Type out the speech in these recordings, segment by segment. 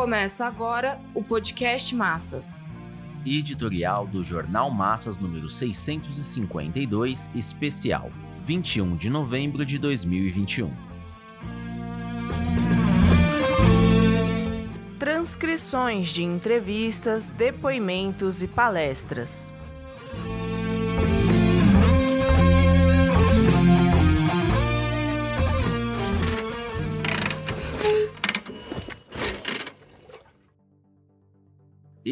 Começa agora o podcast Massas. Editorial do Jornal Massas número 652, especial, 21 de novembro de 2021. Transcrições de entrevistas, depoimentos e palestras.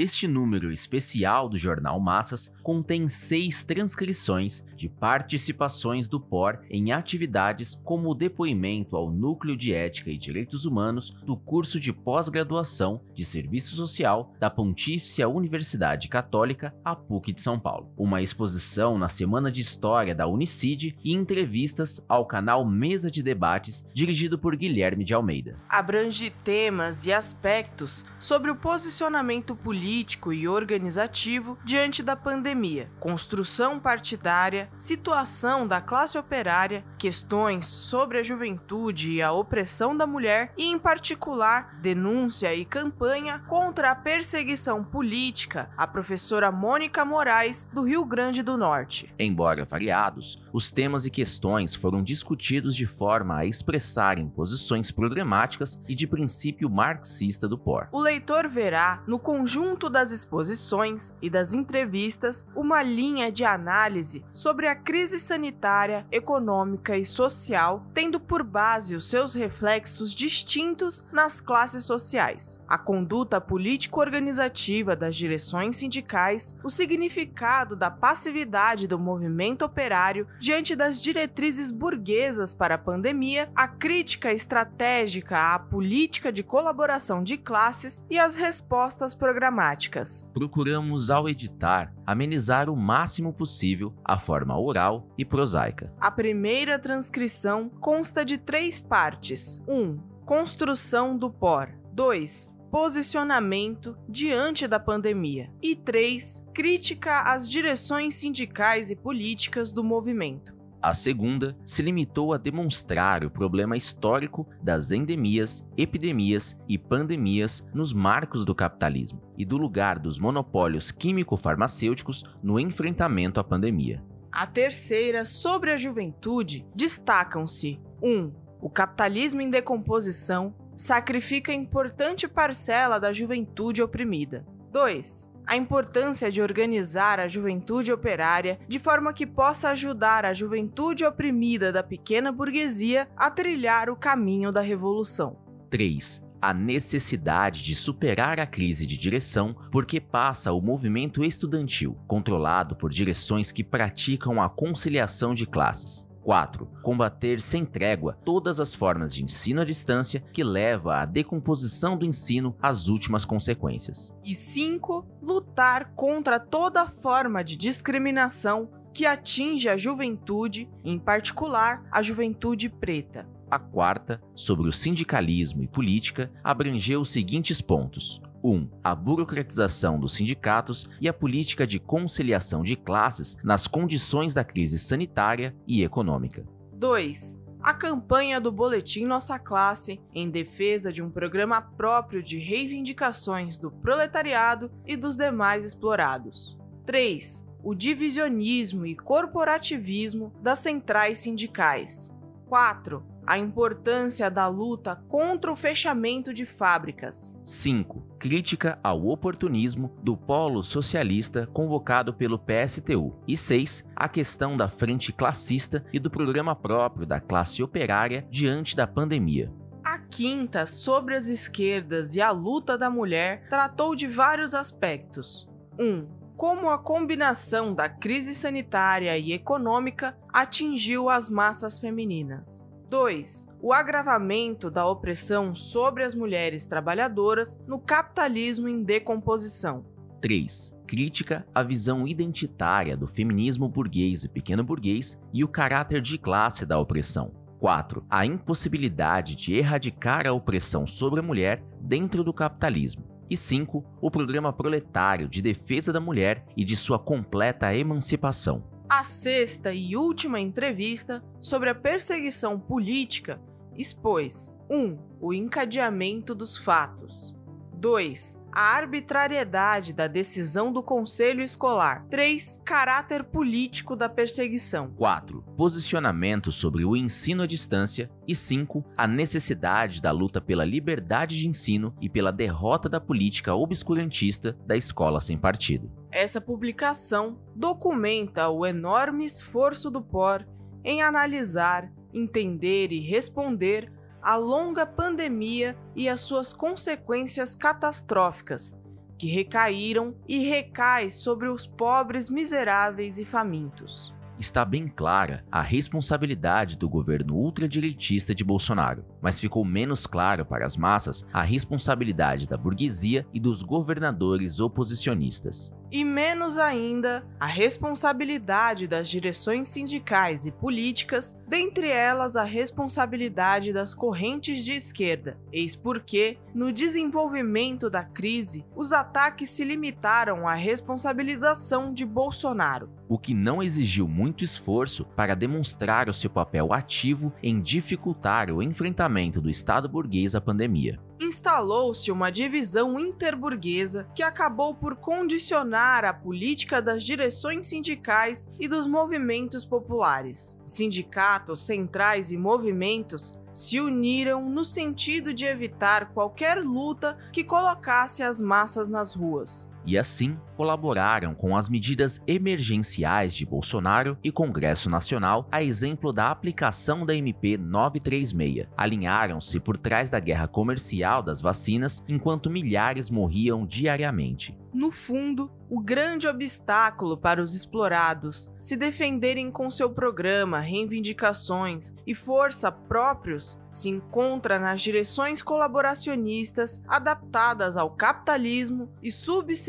Este número especial do Jornal Massas contém seis transcrições de participações do POR em atividades como o depoimento ao Núcleo de Ética e Direitos Humanos do curso de pós-graduação de Serviço Social da Pontífice Universidade Católica, a PUC de São Paulo, uma exposição na Semana de História da Unicid e entrevistas ao canal Mesa de Debates, dirigido por Guilherme de Almeida. Abrange temas e aspectos sobre o posicionamento político político e organizativo diante da pandemia, construção partidária, situação da classe operária, questões sobre a juventude e a opressão da mulher e, em particular, denúncia e campanha contra a perseguição política a professora Mônica Moraes, do Rio Grande do Norte. Embora variados, os temas e questões foram discutidos de forma a expressarem posições programáticas e de princípio marxista do POR. O leitor verá, no conjunto conjunto das exposições e das entrevistas uma linha de análise sobre a crise sanitária, econômica e social, tendo por base os seus reflexos distintos nas classes sociais, a conduta político-organizativa das direções sindicais, o significado da passividade do movimento operário diante das diretrizes burguesas para a pandemia, a crítica estratégica à política de colaboração de classes e as respostas programadas dramáticas. Procuramos, ao editar, amenizar o máximo possível a forma oral e prosaica. A primeira transcrição consta de três partes: 1. Um, construção do POR. 2 posicionamento diante da pandemia. E 3. Crítica às direções sindicais e políticas do movimento. A segunda se limitou a demonstrar o problema histórico das endemias, epidemias e pandemias nos marcos do capitalismo e do lugar dos monopólios químico-farmacêuticos no enfrentamento à pandemia. A terceira, sobre a juventude, destacam-se 1. Um, o capitalismo em decomposição sacrifica importante parcela da juventude oprimida. 2 a importância de organizar a juventude operária de forma que possa ajudar a juventude oprimida da pequena burguesia a trilhar o caminho da revolução. 3 a necessidade de superar a crise de direção porque passa o movimento estudantil, controlado por direções que praticam a conciliação de classes. 4. Combater sem trégua todas as formas de ensino à distância que leva à decomposição do ensino às últimas consequências. E 5. Lutar contra toda forma de discriminação que atinge a juventude, em particular a juventude preta. A quarta, sobre o sindicalismo e política, abrangeu os seguintes pontos: 1. A burocratização dos sindicatos e a política de conciliação de classes nas condições da crise sanitária e econômica. 2. A campanha do Boletim Nossa Classe em defesa de um programa próprio de reivindicações do proletariado e dos demais explorados. 3. O divisionismo e corporativismo das centrais sindicais. 4 a importância da luta contra o fechamento de fábricas. 5. Crítica ao oportunismo do polo socialista convocado pelo PSTU. E 6. A questão da frente classista e do programa próprio da classe operária diante da pandemia. A quinta, sobre as esquerdas e a luta da mulher, tratou de vários aspectos. 1. Um, como a combinação da crise sanitária e econômica atingiu as massas femininas. 2. O agravamento da opressão sobre as mulheres trabalhadoras no capitalismo em decomposição. 3. Crítica à visão identitária do feminismo burguês e pequeno burguês e o caráter de classe da opressão. 4. A impossibilidade de erradicar a opressão sobre a mulher dentro do capitalismo. E 5. O programa proletário de defesa da mulher e de sua completa emancipação a sexta e última entrevista sobre a perseguição política expôs 1. Um, o encadeamento dos fatos. 2. A arbitrariedade da decisão do conselho escolar. 3. Caráter político da perseguição. 4. Posicionamento sobre o ensino à distância. E 5. A necessidade da luta pela liberdade de ensino e pela derrota da política obscurantista da escola sem partido. Essa publicação documenta o enorme esforço do POR em analisar, entender e responder a longa pandemia e as suas consequências catastróficas, que recaíram e recai sobre os pobres miseráveis e famintos. Está bem clara a responsabilidade do governo ultradireitista de Bolsonaro, mas ficou menos claro para as massas a responsabilidade da burguesia e dos governadores oposicionistas e menos ainda a responsabilidade das direções sindicais e políticas, dentre elas a responsabilidade das correntes de esquerda. Eis porque, no desenvolvimento da crise, os ataques se limitaram à responsabilização de Bolsonaro, o que não exigiu muito esforço para demonstrar o seu papel ativo em dificultar o enfrentamento do Estado burguês à pandemia instalou-se uma divisão interburguesa que acabou por condicionar a política das direções sindicais e dos movimentos populares. Sindicatos, centrais e movimentos se uniram no sentido de evitar qualquer luta que colocasse as massas nas ruas e assim colaboraram com as medidas emergenciais de Bolsonaro e Congresso Nacional, a exemplo da aplicação da MP 936. Alinharam-se por trás da guerra comercial das vacinas enquanto milhares morriam diariamente no fundo, o grande obstáculo para os explorados se defenderem com seu programa, reivindicações e força próprios se encontra nas direções colaboracionistas adaptadas ao capitalismo e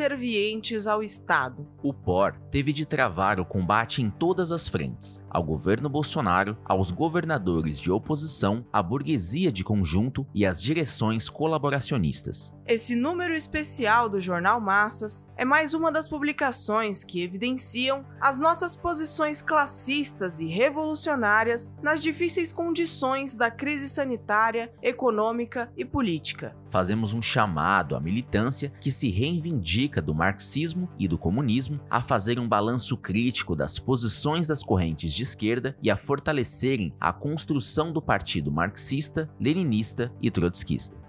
subservientes ao Estado. O POR teve de travar o combate em todas as frentes, ao governo Bolsonaro, aos governadores de oposição, à burguesia de conjunto e às direções colaboracionistas. Esse número especial do jornal Massas é mais uma das publicações que evidenciam as nossas posições classistas e revolucionárias nas difíceis condições da crise sanitária, econômica e política. Fazemos um chamado à militância que se reivindica do marxismo e do comunismo a fazer um balanço crítico das posições das correntes de esquerda e a fortalecerem a construção do partido marxista, leninista e trotskista.